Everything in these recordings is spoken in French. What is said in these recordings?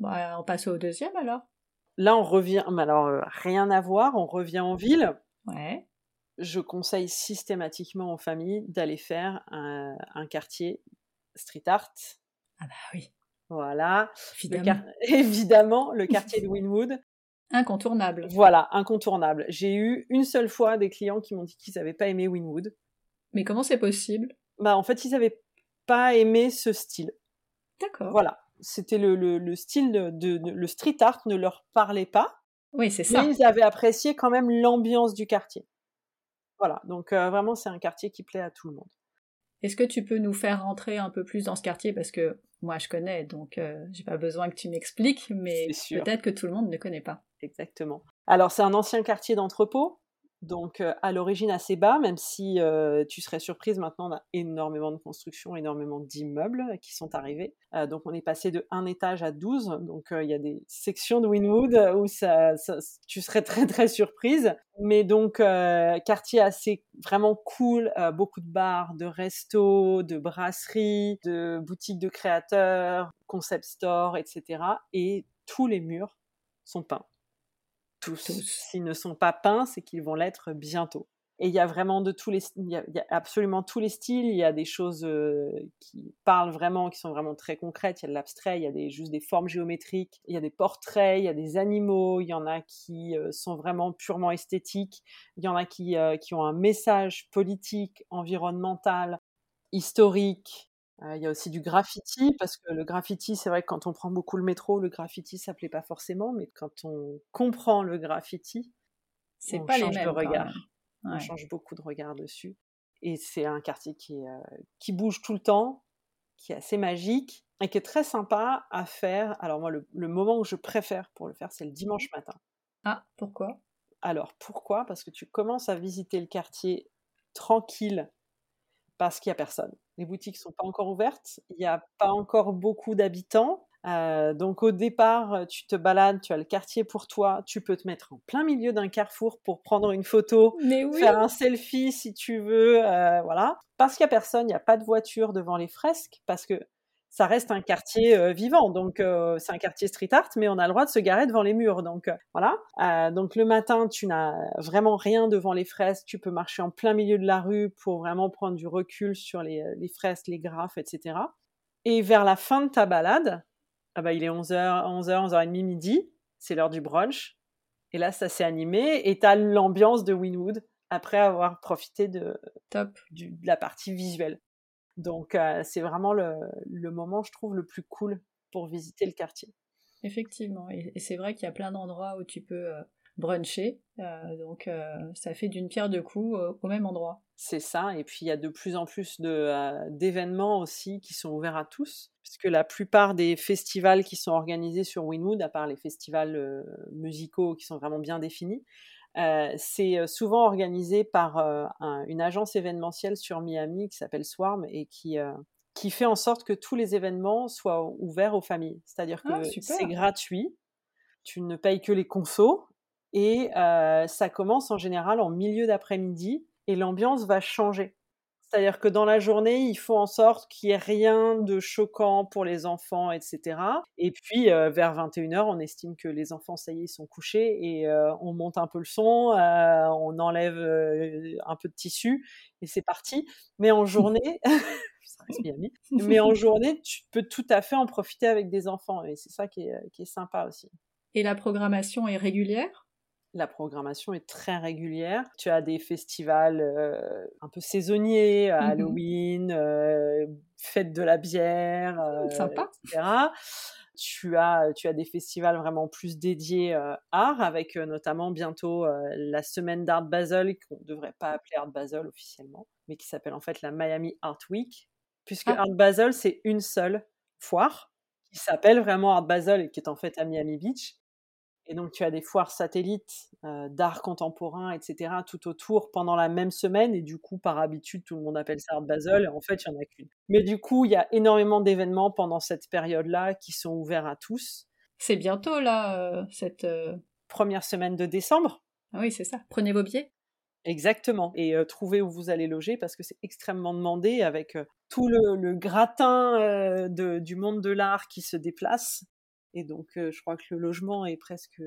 Bah, on passe au deuxième alors. Là, on revient, mais alors euh, rien à voir, on revient en ville. Ouais. Je conseille systématiquement aux familles d'aller faire un, un quartier street art. Ah bah oui. Voilà. Évidemment. Le Évidemment, le quartier de Winwood. Incontournable. Voilà, incontournable. J'ai eu une seule fois des clients qui m'ont dit qu'ils n'avaient pas aimé Winwood. Mais comment c'est possible? Bah, en fait, ils n'avaient pas aimé ce style. D'accord. Voilà. C'était le, le, le style de, le street art ne leur parlait pas, Oui, c'est ça. mais ils avaient apprécié quand même l'ambiance du quartier. Voilà. Donc euh, vraiment, c'est un quartier qui plaît à tout le monde. Est-ce que tu peux nous faire rentrer un peu plus dans ce quartier? Parce que moi je connais, donc euh, j'ai pas besoin que tu m'expliques, mais peut-être que tout le monde ne connaît pas. Exactement. Alors, c'est un ancien quartier d'entrepôt, donc euh, à l'origine assez bas, même si euh, tu serais surprise, maintenant on a énormément de constructions, énormément d'immeubles qui sont arrivés. Euh, donc, on est passé de un étage à 12, donc euh, il y a des sections de Winwood où ça, ça- tu serais très très surprise. Mais donc, euh, quartier assez vraiment cool, euh, beaucoup de bars, de restos, de brasseries, de boutiques de créateurs, concept store, etc. Et tous les murs sont peints tous. Tous. S'ils ne sont pas peints, c'est qu'ils vont l'être bientôt. Et il y a vraiment de tous les, il y a, il y a absolument tous les styles. Il y a des choses euh, qui parlent vraiment, qui sont vraiment très concrètes. Il y a de l'abstrait, il y a des, juste des formes géométriques, il y a des portraits, il y a des animaux. Il y en a qui euh, sont vraiment purement esthétiques. Il y en a qui, euh, qui ont un message politique, environnemental, historique. Euh, il y a aussi du graffiti, parce que le graffiti, c'est vrai que quand on prend beaucoup le métro, le graffiti, ça plaît pas forcément, mais quand on comprend le graffiti, C'est on pas les change mêmes. de regard. On change beaucoup de regard dessus. Et c'est un quartier qui, euh, qui bouge tout le temps, qui est assez magique et qui est très sympa à faire. Alors moi, le, le moment où je préfère pour le faire, c'est le dimanche matin. Ah, pourquoi? Alors pourquoi? Parce que tu commences à visiter le quartier tranquille parce qu'il n'y a personne. Les boutiques sont pas encore ouvertes, il n'y a pas encore beaucoup d'habitants. Euh, donc au départ, euh, tu te balades, tu as le quartier pour toi, tu peux te mettre en plein milieu d'un carrefour pour prendre une photo, Mais oui. faire un selfie si tu veux, euh, voilà. Parce qu'il n'y a personne, il n'y a pas de voiture devant les fresques, parce que ça reste un quartier euh, vivant, donc euh, c'est un quartier street art, mais on a le droit de se garer devant les murs, donc euh, voilà. Donc le matin, tu n'as vraiment rien devant les fresques, tu peux marcher en plein milieu de la rue pour vraiment prendre du recul sur les, les fresques, les graphes, etc. Et vers la fin de ta balade, ah bah, il est 11h, 11h, 11h30, midi, c'est l'heure du brunch, et là ça s'est animé, et tu as l'ambiance de Winwood après avoir profité de, Top. du- de la partie visuelle. Donc euh, c'est vraiment le, le moment, je trouve, le plus cool pour visiter le quartier. Effectivement. Et, et c'est vrai qu'il y a plein d'endroits où tu peux euh, bruncher. euh, donc ça fait d'une pierre deux coups au même endroit. C'est ça, et puis il y a de plus en plus d'événements aussi qui sont ouverts à tous, puisque la plupart des festivals qui sont organisés sur Winwood, à part les festivals musicaux qui sont vraiment bien définis, euh, c'est euh, souvent organisé par euh, un- une agence événementielle sur Miami qui s'appelle Swarm et qui, euh, qui fait en sorte que tous les événements soient ouverts aux familles. C'est-à-dire que Ah, c'est gratuit, tu ne payes que les consos, et ça commence en général en milieu d'après-midi, et l'ambiance va changer. C'est-à-dire que dans la journée, il faut en sorte qu'il n'y ait rien de choquant pour les enfants, etc. Et puis, euh, vers 21h, on estime que les enfants, ça y est, ils sont couchés et euh, on monte un peu le son, euh, on enlève un peu de tissu et c'est parti. Mais en journée, mais en journée, tu peux tout à fait en profiter avec des enfants et c'est ça qui est, qui est sympa aussi. Et la programmation est régulière? La programmation est très régulière. Tu as des festivals euh, un peu saisonniers, Mhm. Halloween, euh, fête de la bière, euh, Sympa. etc. Tu as, tu as des festivals vraiment plus dédiés euh, art, avec euh, notamment bientôt euh, la semaine d'Art Basel, qu'on ne devrait pas appeler Art Basel officiellement, mais qui s'appelle en fait la Miami Art Week, puisque Ah. Art Basel, c'est une seule foire qui s'appelle vraiment Art Basel et qui est en fait à Miami Beach. Et donc, tu as des foires satellites euh, d'art contemporain, etc., tout autour pendant la même semaine. Et du coup, par habitude, tout le monde appelle ça Art Basel. Et en fait, il n'y en a qu'une. Mais du coup, il y a énormément d'événements pendant cette période-là qui sont ouverts à tous. C'est bientôt là, euh, cette... euh, Première semaine de décembre. Ah oui, c'est ça. Prenez vos billets. Exactement. Et euh, trouvez où vous allez loger parce que c'est extrêmement demandé avec euh, tout le, le gratin euh, de- du monde de l'art qui se déplace. Et donc, je crois que le logement est presque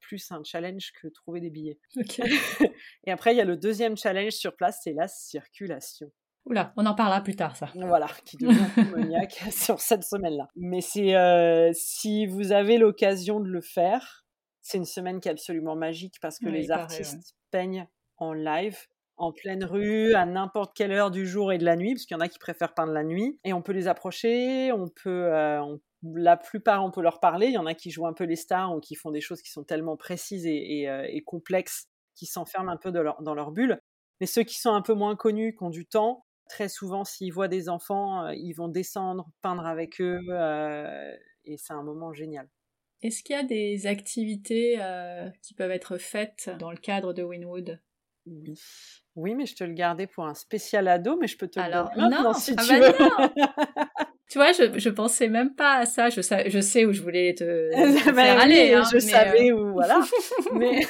plus un challenge que trouver des billets. et après, il y a le deuxième challenge sur place, c'est la circulation. Oula, on en parlera plus tard, ça. Voilà, qui devient démoniaque sur cette semaine-là. Mais c'est si vous avez l'occasion de le faire, c'est une semaine qui est absolument magique parce que les artistes peignent en live en pleine rue, à n'importe quelle heure du jour et de la nuit, parce qu'il y en a qui préfèrent peindre la nuit. Et on peut les approcher, on peut, la plupart, on peut leur parler. Il y en a qui jouent un peu les stars ou qui font des choses qui sont tellement précises et, et, complexes qui s'enferment un peu dans leur bulle. Mais ceux qui sont un peu moins connus, qui ont du temps, très souvent, s'ils voient des enfants, euh, ils vont descendre, peindre avec eux, euh, et c'est un moment génial. Est-ce qu'il y a des activités euh, qui peuvent être faites dans le cadre de Winwood? Oui. Oui, mais je te le gardais pour un spécial ado, mais je peux te Alors, le non, si ah tu bah veux. Tu vois, je, je pensais même pas à ça. Je sais, je sais où je voulais te, te faire oui, aller. hein, je mais, savais euh, où, voilà. mais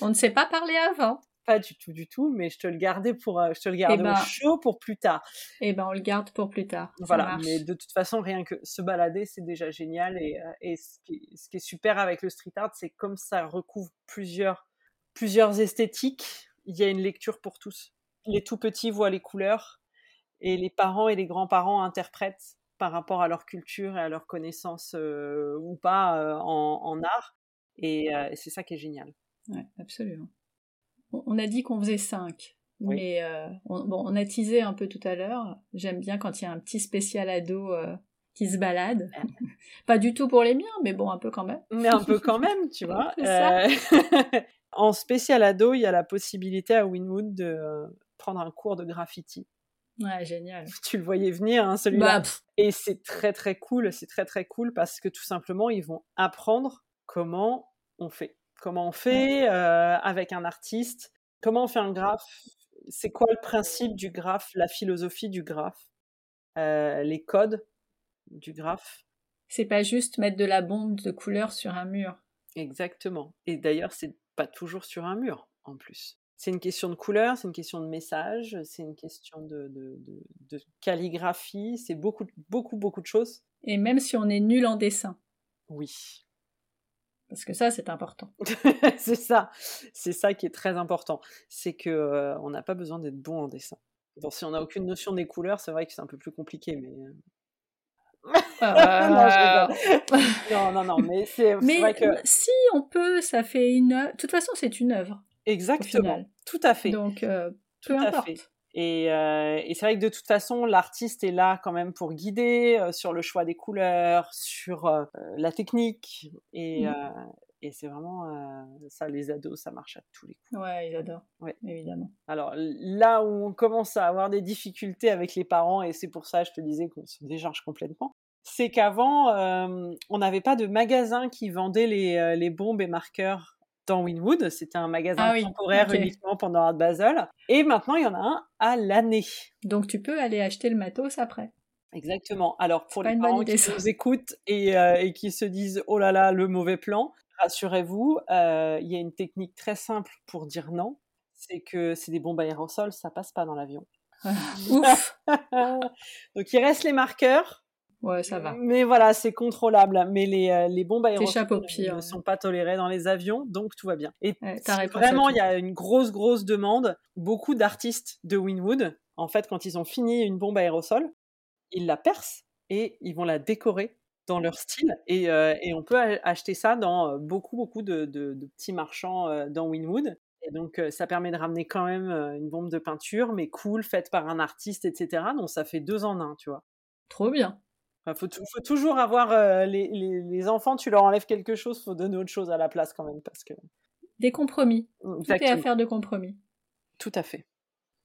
on ne s'est pas parlé avant. pas du tout, du tout, mais je te le gardais pour, euh, je te le gardais ben- au chaud pour plus tard. Eh ben, on le garde pour plus tard. Voilà, mais de toute façon, rien que se balader, c'est déjà génial. Et, euh, et ce, qui est, ce qui est super avec le street art, c'est comme ça recouvre plusieurs, plusieurs esthétiques, il y a une lecture pour tous. Les tout petits voient les couleurs et les parents et les grands-parents interprètent par rapport à leur culture et à leur connaissance euh, ou pas euh, en, en art. Et euh, c'est ça qui est génial. Ouais, absolument. On a dit qu'on faisait cinq. Oui. Mais on, bon, on a teasé un peu tout à l'heure. J'aime bien quand il y a un petit spécial ado qui se balade. pas du tout pour les miens, mais bon, un peu quand même. Mais un peu quand même, tu vois. En spécial ado, il y a la possibilité à Winwood de prendre un cours de graffiti. Ouais, génial. Tu le voyais venir, hein, celui-là. Bah, Et c'est très très cool, c'est très très cool parce que tout simplement, ils vont apprendre comment on fait. Comment on fait euh, avec un artiste, comment on fait un graphe, c'est quoi le principe du graphe, la philosophie du graphe, euh, les codes du graphe? c'est pas juste mettre de la bombe de couleur sur un mur. Exactement. Et d'ailleurs, c'est pas toujours sur un mur en plus. C'est une question de couleur, c'est une question de message, c'est une question de, de, de- de calligraphie, c'est beaucoup, beaucoup, beaucoup de choses. Et même si on est nul en dessin. Oui. Parce que ça, c'est important. c'est ça, c'est ça qui est très important. C'est que euh, on n'a pas besoin d'être bon en dessin. Bon, si on n'a aucune notion des couleurs, c'est vrai que c'est un peu plus compliqué, mais euh, non, rigole. non, non, non, mais c'est vrai que si on peut, ça fait une. De toute façon, c'est une œuvre. Exactement, tout à fait. Donc, euh, Tout peu à importe. fait. Et, euh, et c'est vrai que de toute façon, l'artiste est là quand même pour guider euh, sur le choix des couleurs, sur la technique. Et, Mm. et c'est vraiment ça, les ados, ça marche à tous les coups. Ouais, ils adorent. Ouais. Évidemment. Alors là où on commence à avoir des difficultés avec les parents, et c'est pour ça, je te disais qu'on se décharge complètement, c'est qu'avant, on n'avait pas de magasin qui vendait les, les bombes et marqueurs dans Winwood. C'était un magasin Ah oui, temporaire uniquement pendant Art Basel. Et maintenant, il y en a un à l'année. Donc, tu peux aller acheter le matos après. Exactement. Alors pour les parents idée, qui ça. nous écoutent et, euh, et qui se disent oh là là le mauvais plan, rassurez-vous, euh, il y a une technique très simple pour dire non. C'est que c'est des bombes à aérosols, ça passe pas dans l'avion. Ouf Donc il reste les marqueurs, Ouais, ça va. mais voilà c'est contrôlable. Mais les, euh, les bombes pire, ne sont pas tolérées dans les avions, donc tout va bien. Et Ouais, vraiment il y a une grosse grosse demande, beaucoup d'artistes de Winwood, en fait quand ils ont fini une bombe aérosol, ils la percent et ils vont la décorer dans leur style. Et, euh, et on peut a- acheter ça dans euh, beaucoup, beaucoup de, de- de petits marchands euh, dans Winwood. Et donc, euh, ça permet de ramener quand même une bombe de peinture, mais cool, faite par un artiste, etc. Donc, ça fait deux en un, tu vois. Trop bien. Il faut, tou- faut toujours avoir euh, les, les- les enfants, tu leur enlèves quelque chose, faut donner autre chose à la place quand même. Parce que... Des compromis. Tout est affaire de compromis. Tout à fait.